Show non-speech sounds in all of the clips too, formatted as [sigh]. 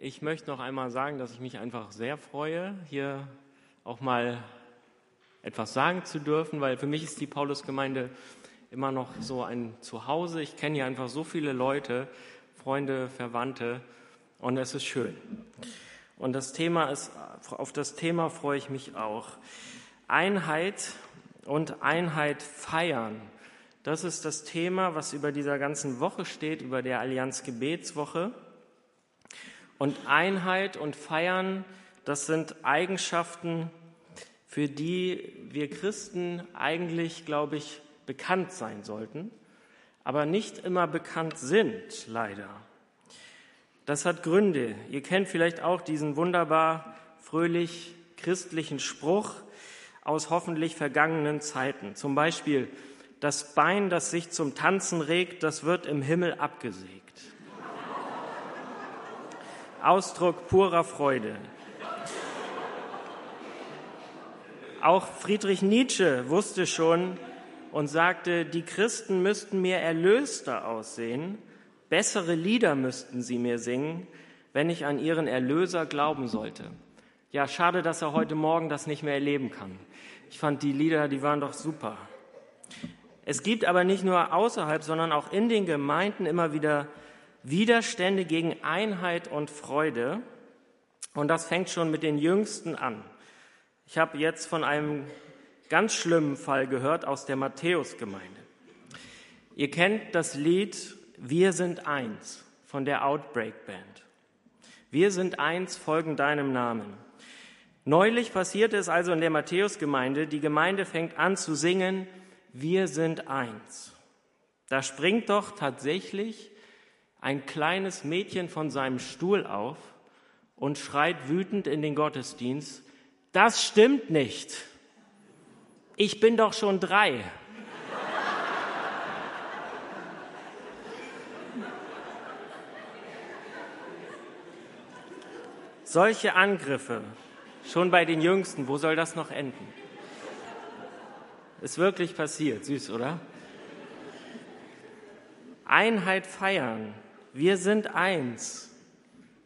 Ich möchte noch einmal sagen, dass ich mich einfach sehr freue, hier auch mal etwas sagen zu dürfen, weil für mich ist die Paulusgemeinde immer noch so ein Zuhause. Ich kenne hier einfach so viele Leute, Freunde, Verwandte und es ist schön. Und das Thema ist, auf das Thema freue ich mich auch. Einheit und Einheit feiern. Das ist das Thema, was über dieser ganzen Woche steht, über der Allianz Gebetswoche. Und Einheit und Feiern, das sind Eigenschaften, für die wir Christen eigentlich, glaube ich, bekannt sein sollten, aber nicht immer bekannt sind, leider. Das hat Gründe. Ihr kennt vielleicht auch diesen wunderbar fröhlich christlichen Spruch aus hoffentlich vergangenen Zeiten. Zum Beispiel, das Bein, das sich zum Tanzen regt, das wird im Himmel abgesägt. Ausdruck purer Freude. Auch Friedrich Nietzsche wusste schon und sagte, die Christen müssten mir erlöster aussehen, bessere Lieder müssten sie mir singen, wenn ich an ihren Erlöser glauben sollte. Ja, schade, dass er heute Morgen das nicht mehr erleben kann. Ich fand die Lieder, die waren doch super. Es gibt aber nicht nur außerhalb, sondern auch in den Gemeinden immer wieder Widerstände gegen Einheit und Freude. Und das fängt schon mit den Jüngsten an. Ich habe jetzt von einem ganz schlimmen Fall gehört aus der Matthäusgemeinde. Ihr kennt das Lied Wir sind eins von der Outbreak Band. Wir sind eins, folgen deinem Namen. Neulich passierte es also in der Matthäusgemeinde. Die Gemeinde fängt an zu singen, wir sind eins. Da springt doch tatsächlich ein kleines Mädchen von seinem Stuhl auf und schreit wütend in den Gottesdienst, das stimmt nicht. Ich bin doch schon drei. Solche Angriffe, schon bei den Jüngsten, wo soll das noch enden? Ist wirklich passiert, süß, oder? Einheit feiern, wir sind eins.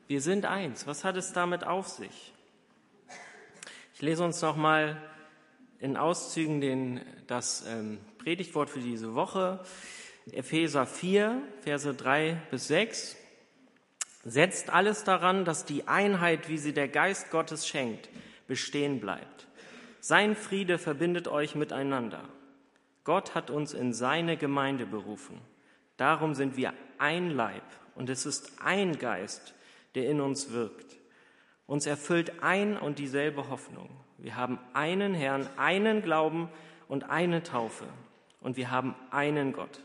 Wir sind eins. Was hat es damit auf sich? Ich lese uns noch mal in Auszügen den, das ähm, Predigtwort für diese Woche. Epheser 4, Verse 3 bis 6. Setzt alles daran, dass die Einheit, wie sie der Geist Gottes schenkt, bestehen bleibt. Sein Friede verbindet euch miteinander. Gott hat uns in seine Gemeinde berufen. Darum sind wir ein Leib und es ist ein Geist, der in uns wirkt. Uns erfüllt ein und dieselbe Hoffnung. Wir haben einen Herrn, einen Glauben und eine Taufe. Und wir haben einen Gott.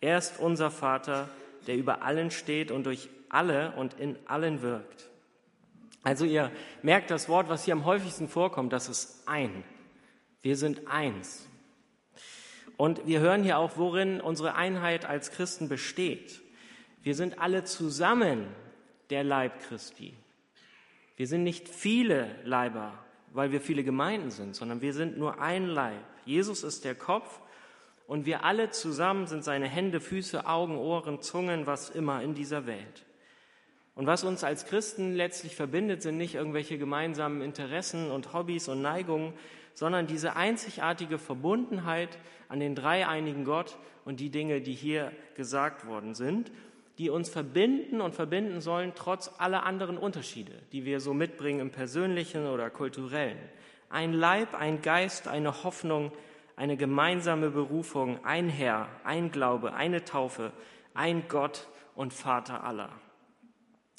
Er ist unser Vater, der über allen steht und durch alle und in allen wirkt. Also ihr merkt das Wort, was hier am häufigsten vorkommt, das ist ein. Wir sind eins. Und wir hören hier auch, worin unsere Einheit als Christen besteht. Wir sind alle zusammen der Leib Christi. Wir sind nicht viele Leiber, weil wir viele Gemeinden sind, sondern wir sind nur ein Leib. Jesus ist der Kopf und wir alle zusammen sind seine Hände, Füße, Augen, Ohren, Zungen, was immer in dieser Welt. Und was uns als Christen letztlich verbindet, sind nicht irgendwelche gemeinsamen Interessen und Hobbys und Neigungen, sondern diese einzigartige Verbundenheit an den dreieinigen Gott und die Dinge, die hier gesagt worden sind die uns verbinden und verbinden sollen, trotz aller anderen Unterschiede, die wir so mitbringen im persönlichen oder kulturellen. Ein Leib, ein Geist, eine Hoffnung, eine gemeinsame Berufung, ein Herr, ein Glaube, eine Taufe, ein Gott und Vater aller.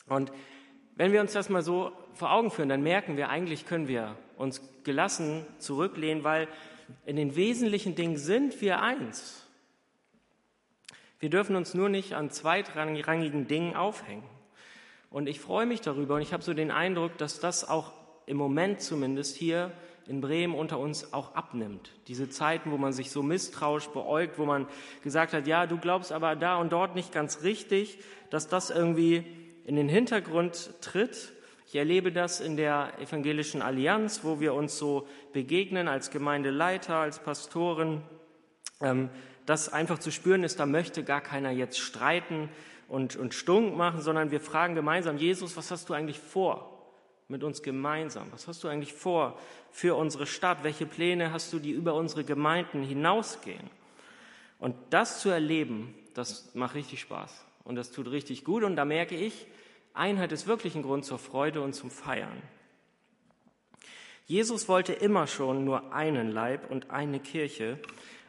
Und wenn wir uns das mal so vor Augen führen, dann merken wir, eigentlich können wir uns gelassen zurücklehnen, weil in den wesentlichen Dingen sind wir eins. Wir dürfen uns nur nicht an zweitrangigen Dingen aufhängen. Und ich freue mich darüber und ich habe so den Eindruck, dass das auch im Moment zumindest hier in Bremen unter uns auch abnimmt. Diese Zeiten, wo man sich so misstrauisch beäugt, wo man gesagt hat, ja, du glaubst aber da und dort nicht ganz richtig, dass das irgendwie in den Hintergrund tritt. Ich erlebe das in der evangelischen Allianz, wo wir uns so begegnen als Gemeindeleiter, als Pastoren, ähm, dass einfach zu spüren ist, da möchte gar keiner jetzt streiten und, und stunk machen, sondern wir fragen gemeinsam, Jesus, was hast du eigentlich vor mit uns gemeinsam? Was hast du eigentlich vor für unsere Stadt? Welche Pläne hast du, die über unsere Gemeinden hinausgehen? Und das zu erleben, das macht richtig Spaß und das tut richtig gut. Und da merke ich, Einheit ist wirklich ein Grund zur Freude und zum Feiern. Jesus wollte immer schon nur einen Leib und eine Kirche.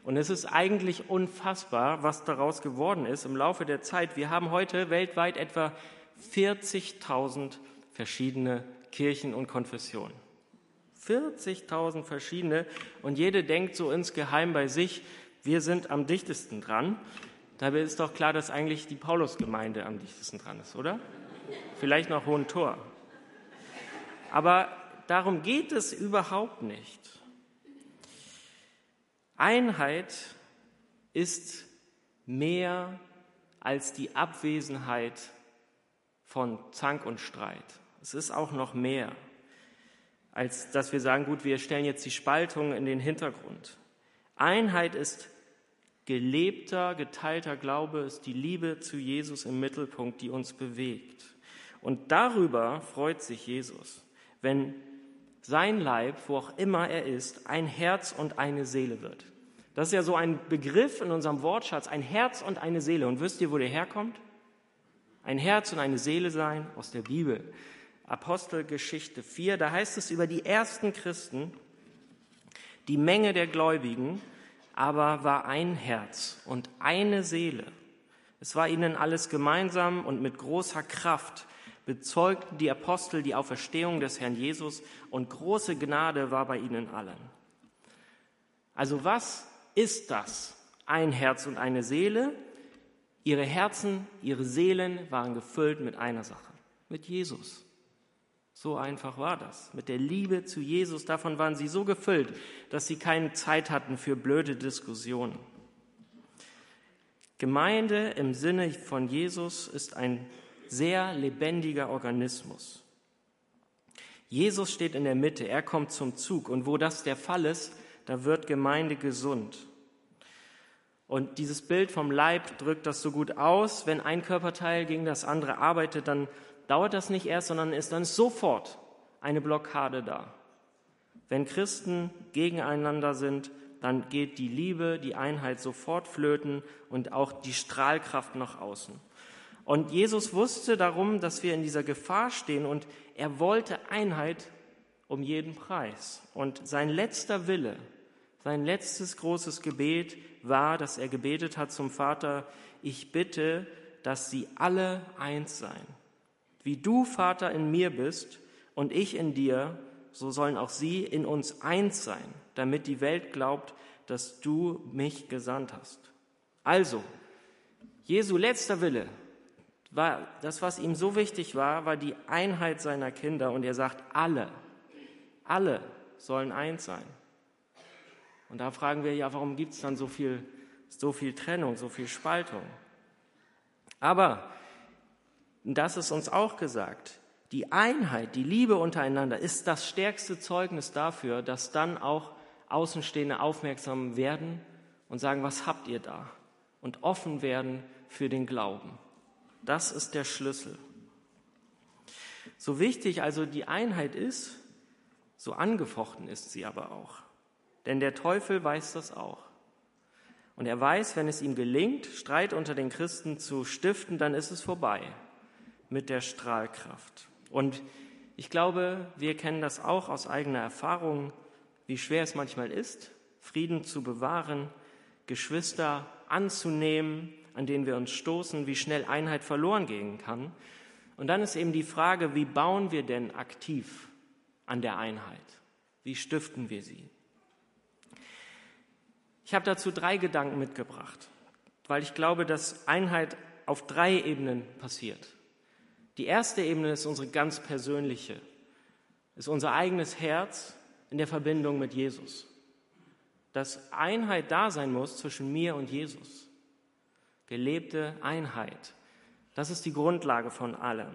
Und es ist eigentlich unfassbar, was daraus geworden ist im Laufe der Zeit. Wir haben heute weltweit etwa 40.000 verschiedene Kirchen und Konfessionen. 40.000 verschiedene und jede denkt so insgeheim bei sich, wir sind am dichtesten dran. Dabei ist doch klar, dass eigentlich die Paulusgemeinde am dichtesten dran ist, oder? Vielleicht noch Hohen Tor. Aber darum geht es überhaupt nicht. Einheit ist mehr als die Abwesenheit von Zank und Streit. Es ist auch noch mehr, als dass wir sagen, gut, wir stellen jetzt die Spaltung in den Hintergrund. Einheit ist gelebter, geteilter Glaube, ist die Liebe zu Jesus im Mittelpunkt, die uns bewegt. Und darüber freut sich Jesus, wenn sein Leib, wo auch immer er ist, ein Herz und eine Seele wird. Das ist ja so ein Begriff in unserem Wortschatz, ein Herz und eine Seele. Und wisst ihr, wo der herkommt? Ein Herz und eine Seele sein aus der Bibel. Apostelgeschichte 4, da heißt es über die ersten Christen, die Menge der Gläubigen aber war ein Herz und eine Seele. Es war ihnen alles gemeinsam und mit großer Kraft bezeugten die Apostel die Auferstehung des Herrn Jesus und große Gnade war bei ihnen allen. Also was ist das? Ein Herz und eine Seele. Ihre Herzen, ihre Seelen waren gefüllt mit einer Sache, mit Jesus. So einfach war das. Mit der Liebe zu Jesus, davon waren sie so gefüllt, dass sie keine Zeit hatten für blöde Diskussionen. Gemeinde im Sinne von Jesus ist ein sehr lebendiger Organismus. Jesus steht in der Mitte, er kommt zum Zug und wo das der Fall ist, da wird Gemeinde gesund. Und dieses Bild vom Leib drückt das so gut aus. Wenn ein Körperteil gegen das andere arbeitet, dann dauert das nicht erst, sondern ist dann sofort eine Blockade da. Wenn Christen gegeneinander sind, dann geht die Liebe, die Einheit sofort flöten und auch die Strahlkraft nach außen. Und Jesus wusste darum, dass wir in dieser Gefahr stehen und er wollte Einheit um jeden Preis. Und sein letzter Wille, sein letztes großes Gebet war, dass er gebetet hat zum Vater, ich bitte, dass sie alle eins seien. Wie du, Vater, in mir bist und ich in dir, so sollen auch sie in uns eins sein, damit die Welt glaubt, dass du mich gesandt hast. Also, Jesu letzter Wille war das, was ihm so wichtig war, war die Einheit seiner Kinder. Und er sagt, alle, alle sollen eins sein. Und da fragen wir ja, warum gibt es dann so viel, so viel Trennung, so viel Spaltung? Aber das ist uns auch gesagt. Die Einheit, die Liebe untereinander ist das stärkste Zeugnis dafür, dass dann auch Außenstehende aufmerksam werden und sagen, was habt ihr da? Und offen werden für den Glauben. Das ist der Schlüssel. So wichtig also die Einheit ist, so angefochten ist sie aber auch. Denn der Teufel weiß das auch. Und er weiß, wenn es ihm gelingt, Streit unter den Christen zu stiften, dann ist es vorbei mit der Strahlkraft. Und ich glaube, wir kennen das auch aus eigener Erfahrung, wie schwer es manchmal ist, Frieden zu bewahren, Geschwister anzunehmen, an denen wir uns stoßen, wie schnell Einheit verloren gehen kann. Und dann ist eben die Frage, wie bauen wir denn aktiv an der Einheit? Wie stiften wir sie? Ich habe dazu drei Gedanken mitgebracht, weil ich glaube, dass Einheit auf drei Ebenen passiert. Die erste Ebene ist unsere ganz persönliche, ist unser eigenes Herz in der Verbindung mit Jesus. Dass Einheit da sein muss zwischen mir und Jesus. Gelebte Einheit. Das ist die Grundlage von allem.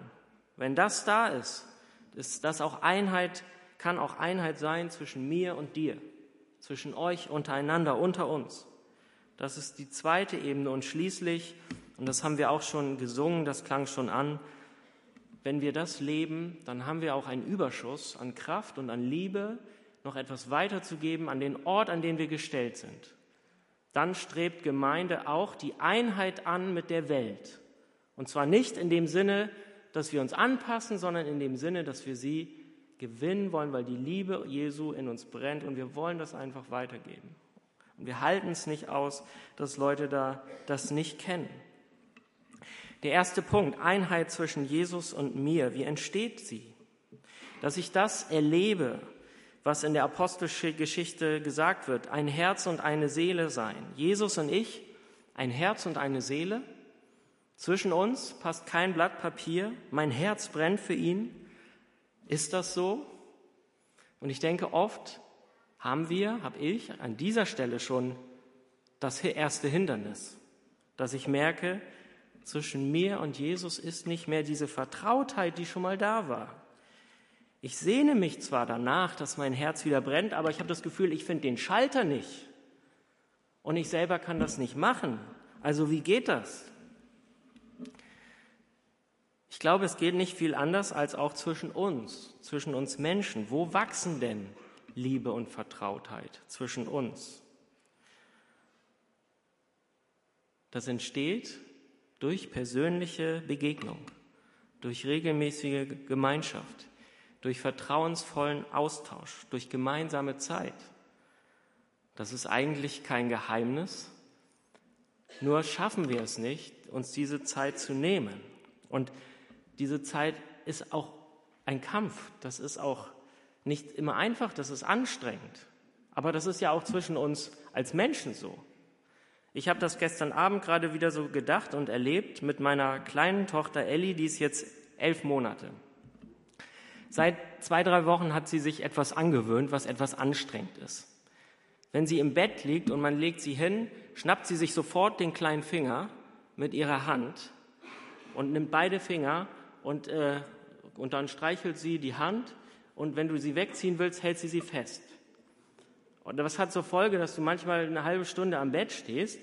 Wenn das da ist, ist das auch Einheit, kann auch Einheit sein zwischen mir und dir, zwischen euch untereinander, unter uns. Das ist die zweite Ebene und schließlich Und das haben wir auch schon gesungen, das klang schon an. Wenn wir das leben, dann haben wir auch einen Überschuss an Kraft und an Liebe, noch etwas weiterzugeben an den Ort, an den wir gestellt sind. Dann strebt Gemeinde auch die Einheit an mit der Welt. Und zwar nicht in dem Sinne, dass wir uns anpassen, sondern in dem Sinne, dass wir sie gewinnen wollen, weil die Liebe Jesu in uns brennt und wir wollen das einfach weitergeben. Und wir halten es nicht aus, dass Leute da das nicht kennen. Der erste Punkt, Einheit zwischen Jesus und mir. Wie entsteht sie? Dass ich das erlebe, was in der Apostelgeschichte gesagt wird, ein Herz und eine Seele sein. Jesus und ich, ein Herz und eine Seele. Zwischen uns passt kein Blatt Papier. Mein Herz brennt für ihn. Ist das so? Und ich denke, oft haben wir, habe ich an dieser Stelle schon das erste Hindernis, dass ich merke, zwischen mir und Jesus ist nicht mehr diese Vertrautheit, die schon mal da war. Ich sehne mich zwar danach, dass mein Herz wieder brennt, aber ich habe das Gefühl, ich finde den Schalter nicht. Und ich selber kann das nicht machen. Also wie geht das? Ich glaube, es geht nicht viel anders als auch zwischen uns, zwischen uns Menschen. Wo wachsen denn Liebe und Vertrautheit zwischen uns? Das entsteht durch persönliche Begegnung, durch regelmäßige Gemeinschaft, durch vertrauensvollen Austausch, durch gemeinsame Zeit. Das ist eigentlich kein Geheimnis, nur schaffen wir es nicht, uns diese Zeit zu nehmen. Und diese Zeit ist auch ein Kampf, das ist auch nicht immer einfach, das ist anstrengend. Aber das ist ja auch zwischen uns als Menschen so. Ich habe das gestern Abend gerade wieder so gedacht und erlebt mit meiner kleinen Tochter Ellie, die ist jetzt elf Monate. Seit zwei, drei Wochen hat sie sich etwas angewöhnt, was etwas anstrengend ist. Wenn sie im Bett liegt und man legt sie hin, schnappt sie sich sofort den kleinen Finger mit ihrer Hand und nimmt beide Finger und, äh, und dann streichelt sie die Hand und wenn du sie wegziehen willst, hält sie sie fest. Und das hat zur Folge, dass du manchmal eine halbe Stunde am Bett stehst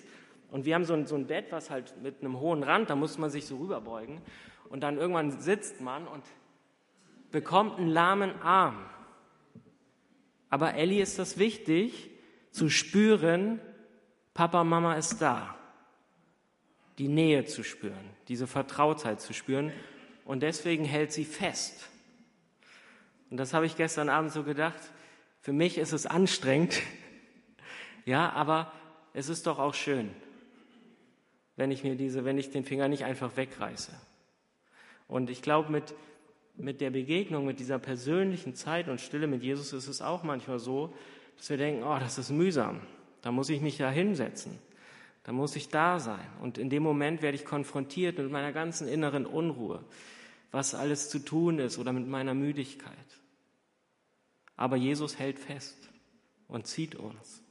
und wir haben so ein, so ein Bett, was halt mit einem hohen Rand, da muss man sich so rüberbeugen und dann irgendwann sitzt man und bekommt einen lahmen Arm. Aber Ellie ist das wichtig, zu spüren, Papa, Mama ist da. Die Nähe zu spüren, diese Vertrautheit zu spüren. Und deswegen hält sie fest. Und das habe ich gestern Abend so gedacht. Für mich ist es anstrengend, [laughs] ja, aber es ist doch auch schön, wenn ich mir diese, wenn ich den Finger nicht einfach wegreiße. Und ich glaube, mit, mit der Begegnung, mit dieser persönlichen Zeit und Stille mit Jesus ist es auch manchmal so, dass wir denken, oh, das ist mühsam. Da muss ich mich ja hinsetzen. Da muss ich da sein. Und in dem Moment werde ich konfrontiert mit meiner ganzen inneren Unruhe, was alles zu tun ist oder mit meiner Müdigkeit. Aber Jesus hält fest und zieht uns.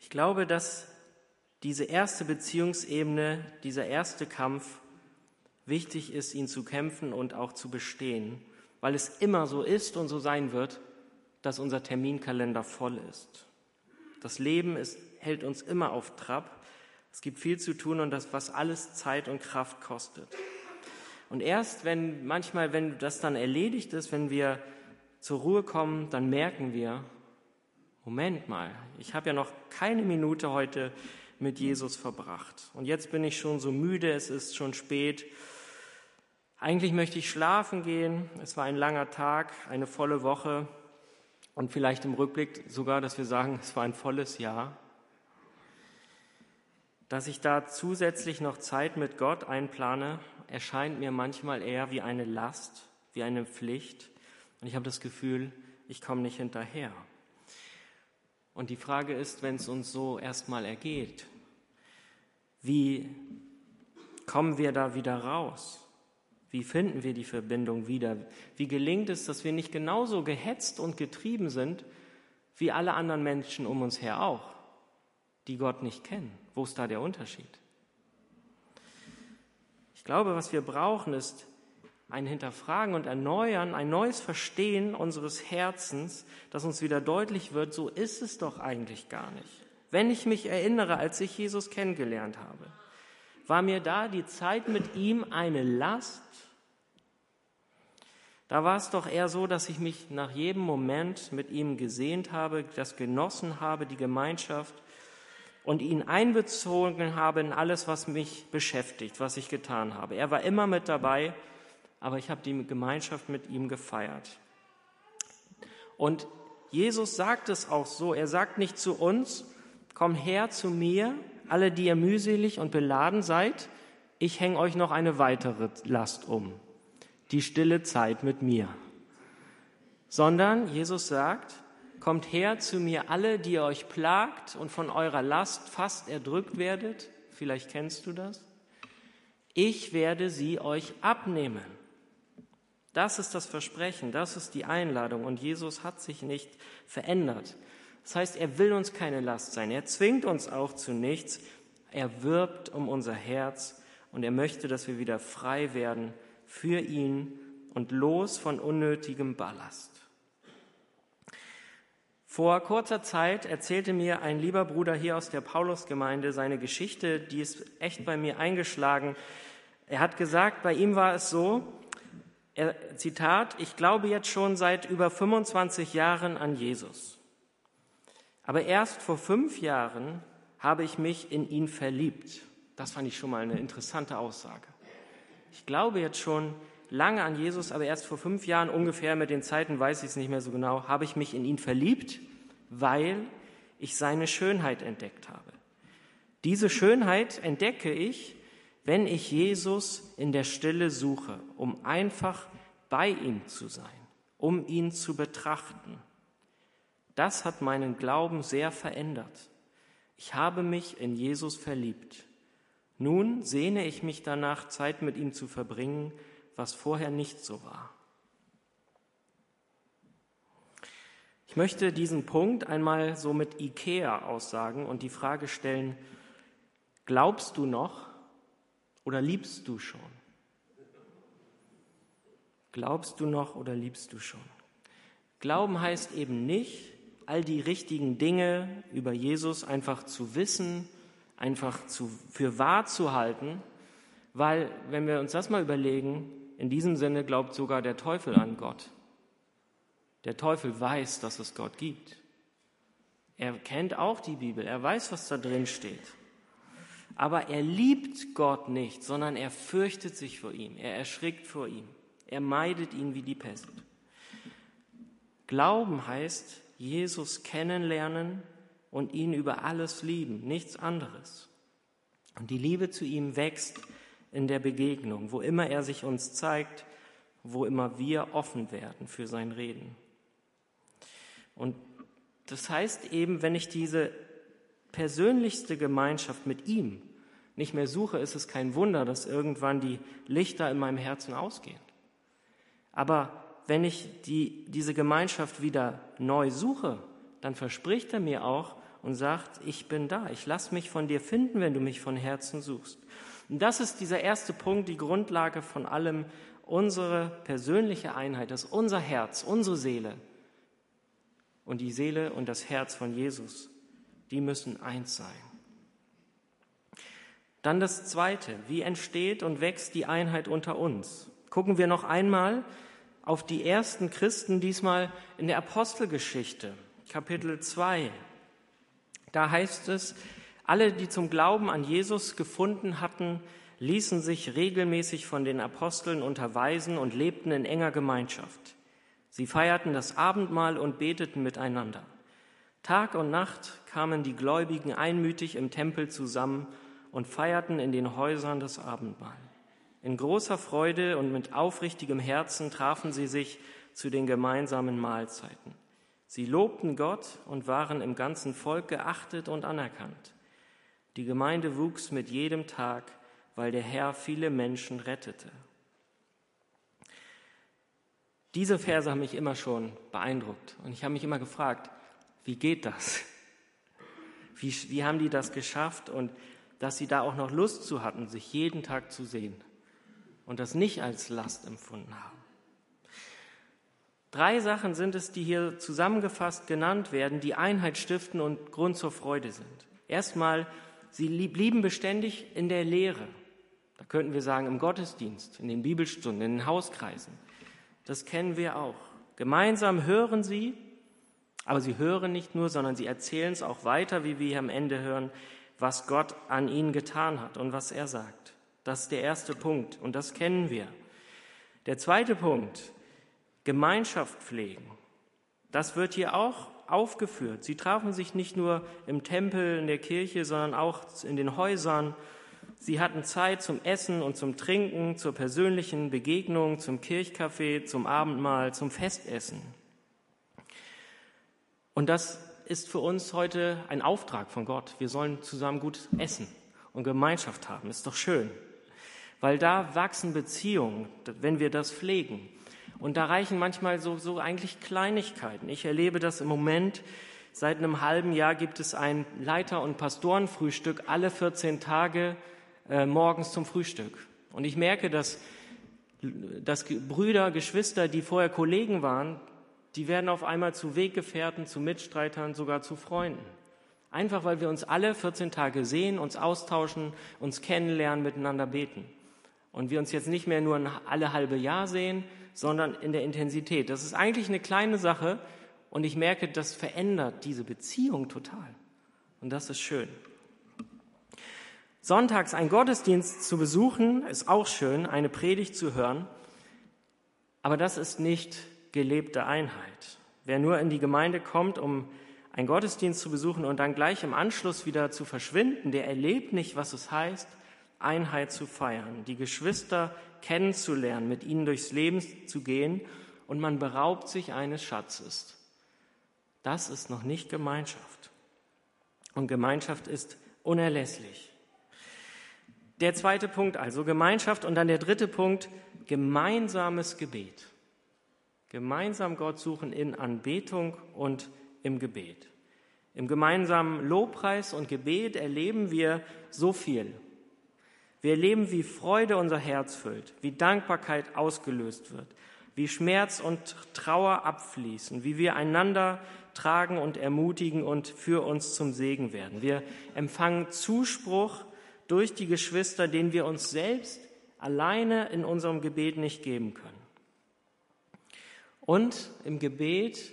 Ich glaube, dass diese erste Beziehungsebene, dieser erste Kampf wichtig ist, ihn zu kämpfen und auch zu bestehen, weil es immer so ist und so sein wird, dass unser Terminkalender voll ist. Das Leben ist, hält uns immer auf Trab. Es gibt viel zu tun und das, was alles Zeit und Kraft kostet. Und erst wenn manchmal, wenn das dann erledigt ist, wenn wir zur Ruhe kommen, dann merken wir, Moment mal, ich habe ja noch keine Minute heute mit Jesus verbracht. Und jetzt bin ich schon so müde, es ist schon spät. Eigentlich möchte ich schlafen gehen. Es war ein langer Tag, eine volle Woche und vielleicht im Rückblick sogar, dass wir sagen, es war ein volles Jahr dass ich da zusätzlich noch Zeit mit Gott einplane, erscheint mir manchmal eher wie eine Last, wie eine Pflicht. Und ich habe das Gefühl, ich komme nicht hinterher. Und die Frage ist, wenn es uns so erstmal ergeht, wie kommen wir da wieder raus? Wie finden wir die Verbindung wieder? Wie gelingt es, dass wir nicht genauso gehetzt und getrieben sind wie alle anderen Menschen um uns her auch, die Gott nicht kennen? Wo ist da der Unterschied? Ich glaube, was wir brauchen, ist ein Hinterfragen und Erneuern, ein neues Verstehen unseres Herzens, dass uns wieder deutlich wird, so ist es doch eigentlich gar nicht. Wenn ich mich erinnere, als ich Jesus kennengelernt habe, war mir da die Zeit mit ihm eine Last? Da war es doch eher so, dass ich mich nach jedem Moment mit ihm gesehnt habe, das genossen habe, die Gemeinschaft und ihn einbezogen habe in alles, was mich beschäftigt, was ich getan habe. Er war immer mit dabei, aber ich habe die Gemeinschaft mit ihm gefeiert. Und Jesus sagt es auch so, er sagt nicht zu uns, komm her zu mir, alle, die ihr mühselig und beladen seid, ich hänge euch noch eine weitere Last um, die stille Zeit mit mir. Sondern Jesus sagt, kommt her zu mir alle, die ihr euch plagt und von eurer Last fast erdrückt werdet, vielleicht kennst du das, ich werde sie euch abnehmen. Das ist das Versprechen, das ist die Einladung und Jesus hat sich nicht verändert. Das heißt, er will uns keine Last sein, er zwingt uns auch zu nichts, er wirbt um unser Herz und er möchte, dass wir wieder frei werden für ihn und los von unnötigem Ballast. Vor kurzer Zeit erzählte mir ein lieber Bruder hier aus der Paulusgemeinde seine Geschichte, die ist echt bei mir eingeschlagen. Er hat gesagt, bei ihm war es so, er, Zitat, ich glaube jetzt schon seit über 25 Jahren an Jesus. Aber erst vor fünf Jahren habe ich mich in ihn verliebt. Das fand ich schon mal eine interessante Aussage. Ich glaube jetzt schon lange an Jesus, aber erst vor fünf Jahren ungefähr, mit den Zeiten weiß ich es nicht mehr so genau, habe ich mich in ihn verliebt, weil ich seine Schönheit entdeckt habe. Diese Schönheit entdecke ich, wenn ich Jesus in der Stille suche, um einfach bei ihm zu sein, um ihn zu betrachten. Das hat meinen Glauben sehr verändert. Ich habe mich in Jesus verliebt. Nun sehne ich mich danach, Zeit mit ihm zu verbringen, was vorher nicht so war. Ich möchte diesen Punkt einmal so mit IKEA aussagen und die Frage stellen, glaubst du noch oder liebst du schon? Glaubst du noch oder liebst du schon? Glauben heißt eben nicht, all die richtigen Dinge über Jesus einfach zu wissen, einfach zu, für wahr zu halten, weil, wenn wir uns das mal überlegen, in diesem Sinne glaubt sogar der Teufel an Gott. Der Teufel weiß, dass es Gott gibt. Er kennt auch die Bibel, er weiß, was da drin steht. Aber er liebt Gott nicht, sondern er fürchtet sich vor ihm, er erschrickt vor ihm, er meidet ihn wie die Pest. Glauben heißt, Jesus kennenlernen und ihn über alles lieben, nichts anderes. Und die Liebe zu ihm wächst in der Begegnung, wo immer er sich uns zeigt, wo immer wir offen werden für sein Reden. Und das heißt eben, wenn ich diese persönlichste Gemeinschaft mit ihm nicht mehr suche, ist es kein Wunder, dass irgendwann die Lichter in meinem Herzen ausgehen. Aber wenn ich die, diese Gemeinschaft wieder neu suche, dann verspricht er mir auch und sagt, ich bin da, ich lass mich von dir finden, wenn du mich von Herzen suchst. Und das ist dieser erste Punkt, die Grundlage von allem, unsere persönliche Einheit, das ist unser Herz, unsere Seele und die Seele und das Herz von Jesus, die müssen eins sein. Dann das Zweite, wie entsteht und wächst die Einheit unter uns? Gucken wir noch einmal auf die ersten Christen, diesmal in der Apostelgeschichte, Kapitel 2. Da heißt es, alle, die zum Glauben an Jesus gefunden hatten, ließen sich regelmäßig von den Aposteln unterweisen und lebten in enger Gemeinschaft. Sie feierten das Abendmahl und beteten miteinander. Tag und Nacht kamen die Gläubigen einmütig im Tempel zusammen und feierten in den Häusern das Abendmahl. In großer Freude und mit aufrichtigem Herzen trafen sie sich zu den gemeinsamen Mahlzeiten. Sie lobten Gott und waren im ganzen Volk geachtet und anerkannt. Die Gemeinde wuchs mit jedem Tag, weil der Herr viele Menschen rettete. Diese Verse haben mich immer schon beeindruckt und ich habe mich immer gefragt, wie geht das? Wie, wie haben die das geschafft und dass sie da auch noch Lust zu hatten, sich jeden Tag zu sehen? und das nicht als Last empfunden haben. Drei Sachen sind es, die hier zusammengefasst genannt werden, die Einheit stiften und Grund zur Freude sind. Erstmal, sie blieben beständig in der Lehre. Da könnten wir sagen, im Gottesdienst, in den Bibelstunden, in den Hauskreisen. Das kennen wir auch. Gemeinsam hören sie, aber sie hören nicht nur, sondern sie erzählen es auch weiter, wie wir hier am Ende hören, was Gott an ihnen getan hat und was er sagt. Das ist der erste Punkt und das kennen wir. Der zweite Punkt, Gemeinschaft pflegen. Das wird hier auch aufgeführt. Sie trafen sich nicht nur im Tempel, in der Kirche, sondern auch in den Häusern. Sie hatten Zeit zum Essen und zum Trinken, zur persönlichen Begegnung, zum Kirchkaffee, zum Abendmahl, zum Festessen. Und das ist für uns heute ein Auftrag von Gott. Wir sollen zusammen gut essen und Gemeinschaft haben. Ist doch schön. Weil da wachsen Beziehungen, wenn wir das pflegen. Und da reichen manchmal so, so eigentlich Kleinigkeiten. Ich erlebe das im Moment. Seit einem halben Jahr gibt es ein Leiter- und Pastorenfrühstück alle 14 Tage äh, morgens zum Frühstück. Und ich merke, dass, dass Brüder, Geschwister, die vorher Kollegen waren, die werden auf einmal zu Weggefährten, zu Mitstreitern, sogar zu Freunden. Einfach weil wir uns alle 14 Tage sehen, uns austauschen, uns kennenlernen, miteinander beten. Und wir uns jetzt nicht mehr nur alle halbe Jahr sehen, sondern in der Intensität. Das ist eigentlich eine kleine Sache und ich merke, das verändert diese Beziehung total. Und das ist schön. Sonntags einen Gottesdienst zu besuchen, ist auch schön, eine Predigt zu hören, aber das ist nicht gelebte Einheit. Wer nur in die Gemeinde kommt, um einen Gottesdienst zu besuchen und dann gleich im Anschluss wieder zu verschwinden, der erlebt nicht, was es heißt, Einheit zu feiern, die Geschwister kennenzulernen, mit ihnen durchs Leben zu gehen und man beraubt sich eines Schatzes. Das ist noch nicht Gemeinschaft. Und Gemeinschaft ist unerlässlich. Der zweite Punkt also Gemeinschaft und dann der dritte Punkt gemeinsames Gebet. Gemeinsam Gott suchen in Anbetung und im Gebet. Im gemeinsamen Lobpreis und Gebet erleben wir so viel. Wir erleben, wie Freude unser Herz füllt, wie Dankbarkeit ausgelöst wird, wie Schmerz und Trauer abfließen, wie wir einander tragen und ermutigen und für uns zum Segen werden. Wir empfangen Zuspruch durch die Geschwister, den wir uns selbst alleine in unserem Gebet nicht geben können. Und im Gebet,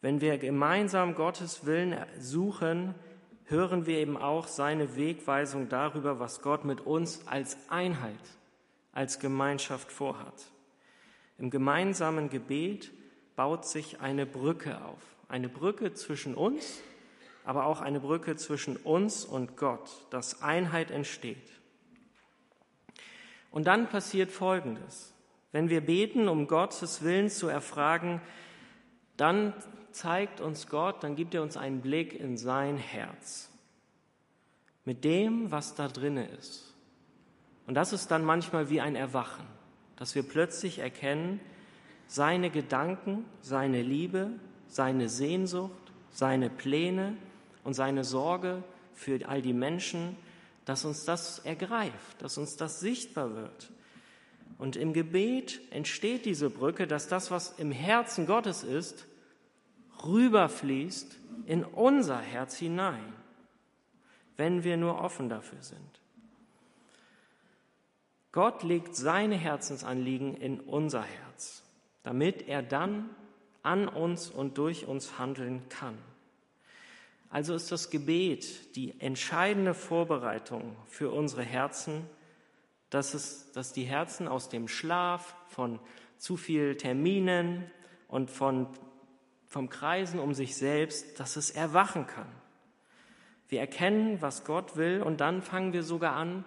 wenn wir gemeinsam Gottes Willen suchen, hören wir eben auch seine Wegweisung darüber, was Gott mit uns als Einheit, als Gemeinschaft vorhat. Im gemeinsamen Gebet baut sich eine Brücke auf, eine Brücke zwischen uns, aber auch eine Brücke zwischen uns und Gott, dass Einheit entsteht. Und dann passiert Folgendes. Wenn wir beten, um Gottes Willen zu erfragen, dann zeigt uns Gott, dann gibt er uns einen Blick in sein Herz. Mit dem, was da drinne ist. Und das ist dann manchmal wie ein Erwachen, dass wir plötzlich erkennen, seine Gedanken, seine Liebe, seine Sehnsucht, seine Pläne und seine Sorge für all die Menschen, dass uns das ergreift, dass uns das sichtbar wird. Und im Gebet entsteht diese Brücke, dass das, was im Herzen Gottes ist, rüberfließt in unser Herz hinein, wenn wir nur offen dafür sind. Gott legt seine Herzensanliegen in unser Herz, damit er dann an uns und durch uns handeln kann. Also ist das Gebet die entscheidende Vorbereitung für unsere Herzen, dass, es, dass die Herzen aus dem Schlaf von zu viel Terminen und von vom Kreisen um sich selbst, dass es erwachen kann. Wir erkennen, was Gott will und dann fangen wir sogar an,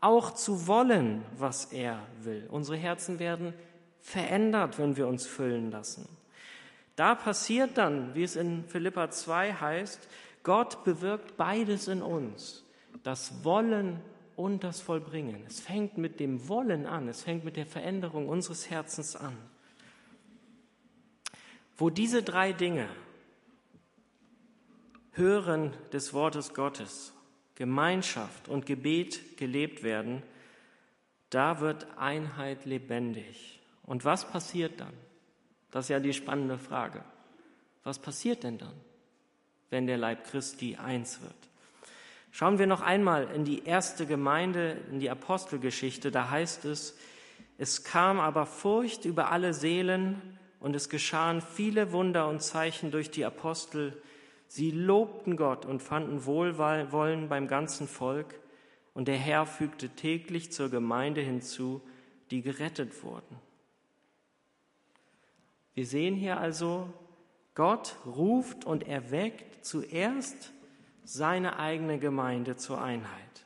auch zu wollen, was er will. Unsere Herzen werden verändert, wenn wir uns füllen lassen. Da passiert dann, wie es in Philippa 2 heißt, Gott bewirkt beides in uns. Das Wollen und das Vollbringen. Es fängt mit dem Wollen an, es fängt mit der Veränderung unseres Herzens an. Wo diese drei Dinge, Hören des Wortes Gottes, Gemeinschaft und Gebet gelebt werden, da wird Einheit lebendig. Und was passiert dann? Das ist ja die spannende Frage. Was passiert denn dann, wenn der Leib Christi eins wird? Schauen wir noch einmal in die erste Gemeinde, in die Apostelgeschichte. Da heißt es, es kam aber Furcht über alle Seelen und es geschahen viele Wunder und Zeichen durch die Apostel. Sie lobten Gott und fanden Wohlwollen beim ganzen Volk. Und der Herr fügte täglich zur Gemeinde hinzu, die gerettet wurden. Wir sehen hier also, Gott ruft und erweckt zuerst seine eigene Gemeinde zur Einheit,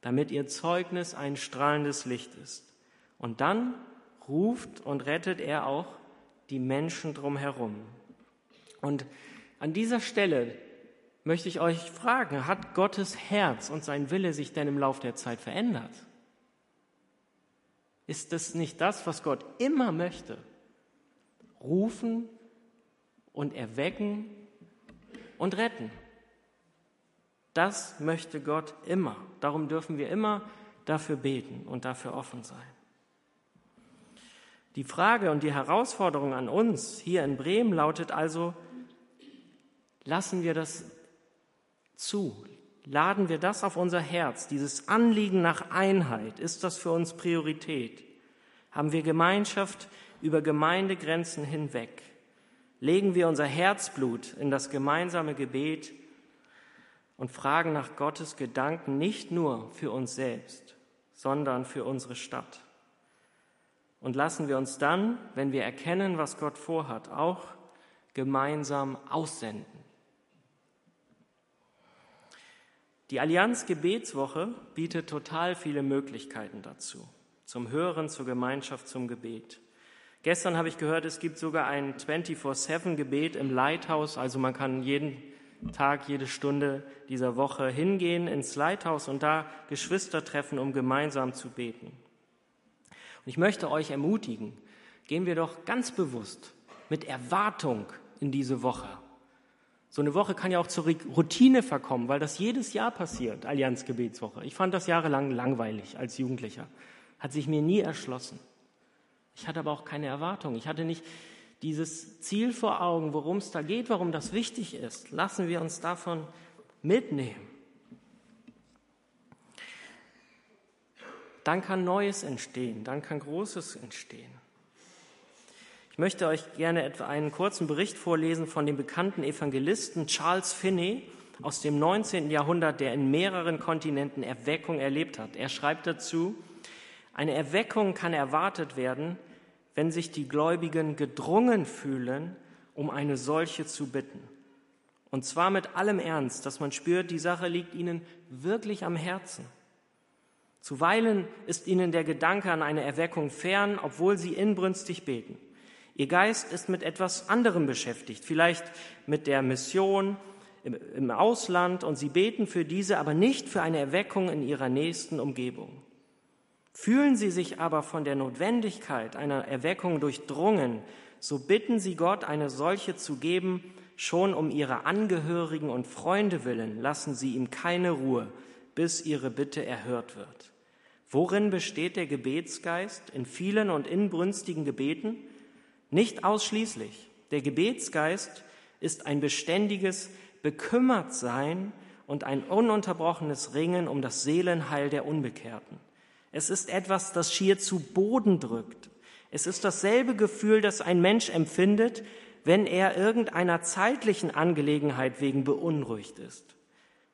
damit ihr Zeugnis ein strahlendes Licht ist. Und dann ruft und rettet er auch die Menschen drumherum. Und an dieser Stelle möchte ich euch fragen, hat Gottes Herz und sein Wille sich denn im Laufe der Zeit verändert? Ist das nicht das, was Gott immer möchte? Rufen und erwecken und retten. Das möchte Gott immer. Darum dürfen wir immer dafür beten und dafür offen sein. Die Frage und die Herausforderung an uns hier in Bremen lautet also, lassen wir das zu? Laden wir das auf unser Herz, dieses Anliegen nach Einheit? Ist das für uns Priorität? Haben wir Gemeinschaft über Gemeindegrenzen hinweg? Legen wir unser Herzblut in das gemeinsame Gebet und fragen nach Gottes Gedanken nicht nur für uns selbst, sondern für unsere Stadt? Und lassen wir uns dann, wenn wir erkennen, was Gott vorhat, auch gemeinsam aussenden. Die Allianz Gebetswoche bietet total viele Möglichkeiten dazu, zum Hören, zur Gemeinschaft, zum Gebet. Gestern habe ich gehört, es gibt sogar ein 24-7-Gebet im Lighthouse, also man kann jeden Tag, jede Stunde dieser Woche hingehen ins Lighthouse und da Geschwister treffen, um gemeinsam zu beten. Und ich möchte euch ermutigen, gehen wir doch ganz bewusst mit Erwartung in diese Woche. So eine Woche kann ja auch zur Routine verkommen, weil das jedes Jahr passiert, Allianz Gebetswoche. Ich fand das jahrelang langweilig als Jugendlicher. Hat sich mir nie erschlossen. Ich hatte aber auch keine Erwartung. Ich hatte nicht dieses Ziel vor Augen, worum es da geht, warum das wichtig ist. Lassen wir uns davon mitnehmen. dann kann Neues entstehen, dann kann Großes entstehen. Ich möchte euch gerne etwa einen kurzen Bericht vorlesen von dem bekannten Evangelisten Charles Finney aus dem 19. Jahrhundert, der in mehreren Kontinenten Erweckung erlebt hat. Er schreibt dazu, eine Erweckung kann erwartet werden, wenn sich die Gläubigen gedrungen fühlen, um eine solche zu bitten. Und zwar mit allem Ernst, dass man spürt, die Sache liegt ihnen wirklich am Herzen. Zuweilen ist ihnen der Gedanke an eine Erweckung fern, obwohl sie inbrünstig beten. Ihr Geist ist mit etwas anderem beschäftigt, vielleicht mit der Mission im Ausland, und sie beten für diese, aber nicht für eine Erweckung in ihrer nächsten Umgebung. Fühlen sie sich aber von der Notwendigkeit einer Erweckung durchdrungen, so bitten sie Gott, eine solche zu geben, schon um ihre Angehörigen und Freunde willen, lassen sie ihm keine Ruhe, bis ihre Bitte erhört wird. Worin besteht der Gebetsgeist in vielen und inbrünstigen Gebeten? Nicht ausschließlich. Der Gebetsgeist ist ein beständiges Bekümmertsein und ein ununterbrochenes Ringen um das Seelenheil der Unbekehrten. Es ist etwas, das schier zu Boden drückt. Es ist dasselbe Gefühl, das ein Mensch empfindet, wenn er irgendeiner zeitlichen Angelegenheit wegen beunruhigt ist.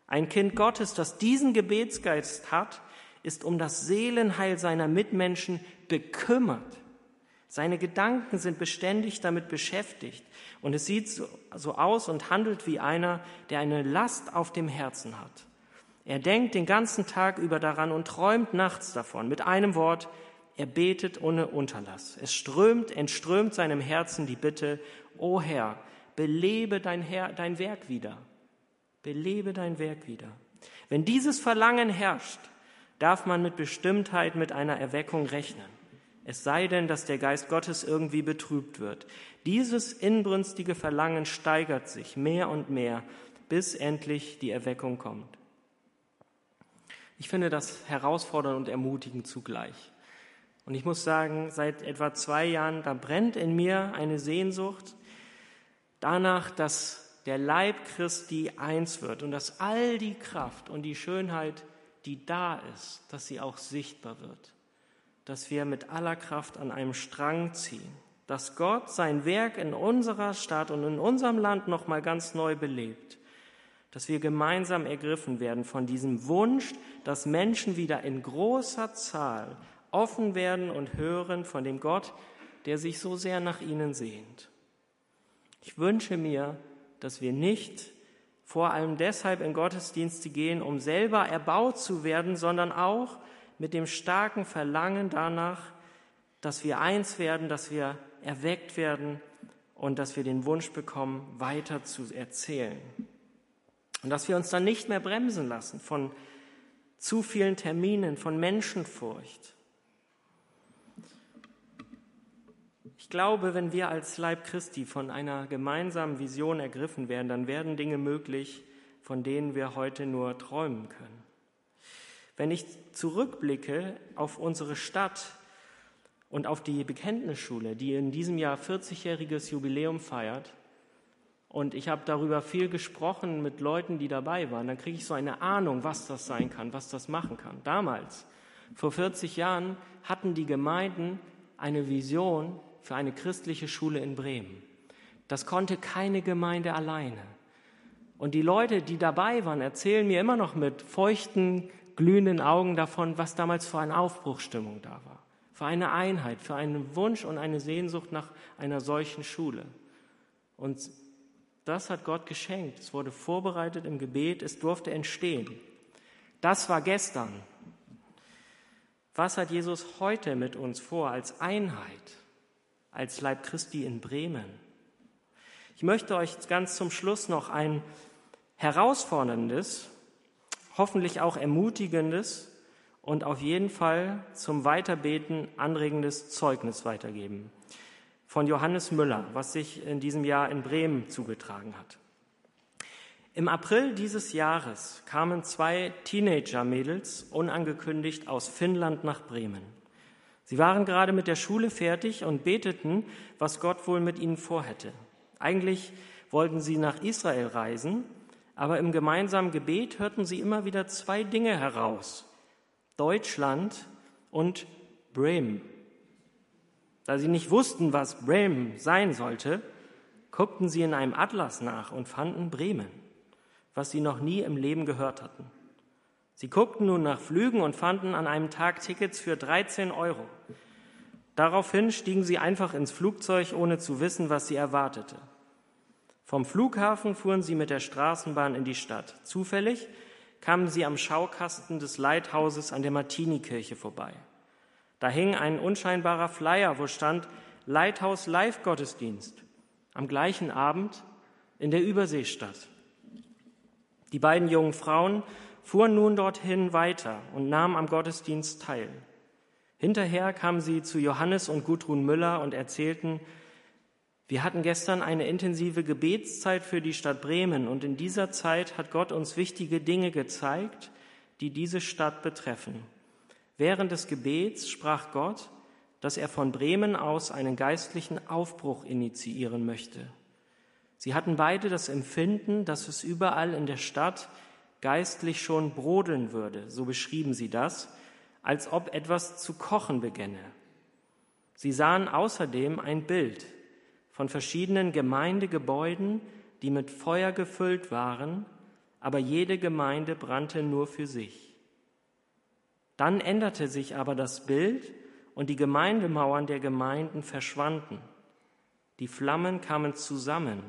Ein Kind Gottes, das diesen Gebetsgeist hat, ist um das Seelenheil seiner Mitmenschen bekümmert. Seine Gedanken sind beständig damit beschäftigt und es sieht so, aus und handelt wie einer, der eine Last auf dem Herzen hat. Er denkt den ganzen Tag über daran und träumt nachts davon. Mit einem Wort, er betet ohne Unterlass. Es strömt, entströmt seinem Herzen die Bitte, O Herr, belebe dein, Herr, dein Werk wieder. Belebe dein Werk wieder. Wenn dieses Verlangen herrscht, darf man mit Bestimmtheit mit einer Erweckung rechnen. Es sei denn, dass der Geist Gottes irgendwie betrübt wird. Dieses inbrünstige Verlangen steigert sich mehr und mehr, bis endlich die Erweckung kommt. Ich finde das herausfordernd und ermutigend zugleich. Und ich muss sagen, seit etwa zwei Jahren, da brennt in mir eine Sehnsucht danach, dass der Leib Christi eins wird und dass all die Kraft und die Schönheit, die da ist, dass sie auch sichtbar wird. Dass wir mit aller Kraft an einem Strang ziehen. Dass Gott sein Werk in unserer Stadt und in unserem Land nochmal ganz neu belebt. Dass wir gemeinsam ergriffen werden von diesem Wunsch, dass Menschen wieder in großer Zahl offen werden und hören von dem Gott, der sich so sehr nach ihnen sehnt. Ich wünsche mir, dass wir nicht vor allem deshalb in Gottesdienste gehen, um selber erbaut zu werden, sondern auch mit dem starken Verlangen danach, dass wir eins werden, dass wir erweckt werden und dass wir den Wunsch bekommen, weiter zu erzählen. Und dass wir uns dann nicht mehr bremsen lassen von zu vielen Terminen, von Menschenfurcht, Ich glaube, wenn wir als Leib Christi von einer gemeinsamen Vision ergriffen werden, dann werden Dinge möglich, von denen wir heute nur träumen können. Wenn ich zurückblicke auf unsere Stadt und auf die Bekenntnisschule, die in diesem Jahr 40-jähriges Jubiläum feiert, und ich habe darüber viel gesprochen mit Leuten, die dabei waren, dann kriege ich so eine Ahnung, was das sein kann, was das machen kann. Damals, vor 40 Jahren, hatten die Gemeinden eine Vision, für eine christliche Schule in Bremen. Das konnte keine Gemeinde alleine. Und die Leute, die dabei waren, erzählen mir immer noch mit feuchten, glühenden Augen davon, was damals für eine Aufbruchstimmung da war. Für eine Einheit, für einen Wunsch und eine Sehnsucht nach einer solchen Schule. Und das hat Gott geschenkt. Es wurde vorbereitet im Gebet, es durfte entstehen. Das war gestern. Was hat Jesus heute mit uns vor als Einheit? als Leib Christi in Bremen. Ich möchte euch ganz zum Schluss noch ein herausforderndes, hoffentlich auch ermutigendes und auf jeden Fall zum Weiterbeten anregendes Zeugnis weitergeben von Johannes Müller, was sich in diesem Jahr in Bremen zugetragen hat. Im April dieses Jahres kamen zwei Teenager-Mädels unangekündigt aus Finnland nach Bremen. Sie waren gerade mit der Schule fertig und beteten, was Gott wohl mit ihnen vorhätte. Eigentlich wollten sie nach Israel reisen, aber im gemeinsamen Gebet hörten sie immer wieder zwei Dinge heraus. Deutschland und Bremen. Da sie nicht wussten, was Bremen sein sollte, guckten sie in einem Atlas nach und fanden Bremen, was sie noch nie im Leben gehört hatten. Sie guckten nun nach Flügen und fanden an einem Tag Tickets für 13 Euro. Daraufhin stiegen sie einfach ins Flugzeug, ohne zu wissen, was sie erwartete. Vom Flughafen fuhren sie mit der Straßenbahn in die Stadt. Zufällig kamen sie am Schaukasten des Leithauses an der Martinikirche vorbei. Da hing ein unscheinbarer Flyer, wo stand Leithaus Live-Gottesdienst am gleichen Abend in der Überseestadt. Die beiden jungen Frauen fuhren nun dorthin weiter und nahmen am Gottesdienst teil. Hinterher kamen sie zu Johannes und Gudrun Müller und erzählten, wir hatten gestern eine intensive Gebetszeit für die Stadt Bremen und in dieser Zeit hat Gott uns wichtige Dinge gezeigt, die diese Stadt betreffen. Während des Gebets sprach Gott, dass er von Bremen aus einen geistlichen Aufbruch initiieren möchte. Sie hatten beide das Empfinden, dass es überall in der Stadt geistlich schon brodeln würde, so beschrieben sie das, als ob etwas zu kochen begänne. Sie sahen außerdem ein Bild von verschiedenen Gemeindegebäuden, die mit Feuer gefüllt waren, aber jede Gemeinde brannte nur für sich. Dann änderte sich aber das Bild und die Gemeindemauern der Gemeinden verschwanden. Die Flammen kamen zusammen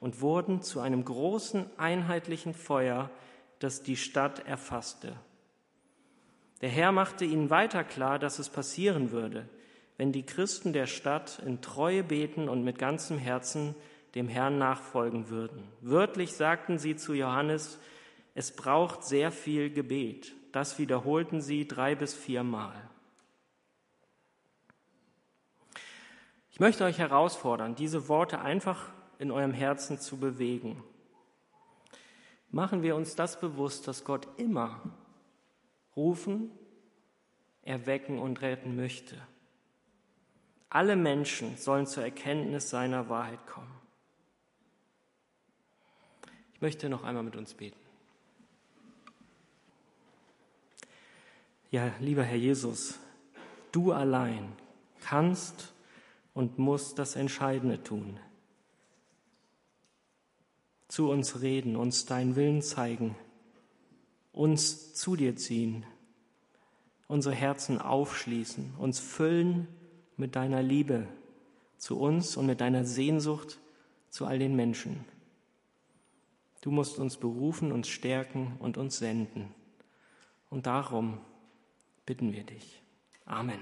und wurden zu einem großen einheitlichen Feuer, das die Stadt erfasste. Der Herr machte ihnen weiter klar, dass es passieren würde, wenn die Christen der Stadt in Treue beten und mit ganzem Herzen dem Herrn nachfolgen würden. Wörtlich sagten sie zu Johannes, es braucht sehr viel Gebet. Das wiederholten sie drei bis viermal. Ich möchte euch herausfordern, diese Worte einfach in eurem Herzen zu bewegen machen wir uns das bewusst, dass Gott immer rufen, erwecken und retten möchte. Alle Menschen sollen zur Erkenntnis seiner Wahrheit kommen. Ich möchte noch einmal mit uns beten. Ja, lieber Herr Jesus, du allein kannst und musst das Entscheidende tun. Zu uns reden, uns deinen Willen zeigen, uns zu dir ziehen, unsere Herzen aufschließen, uns füllen mit deiner Liebe zu uns und mit deiner Sehnsucht zu all den Menschen. Du musst uns berufen, uns stärken und uns senden. Und darum bitten wir dich. Amen.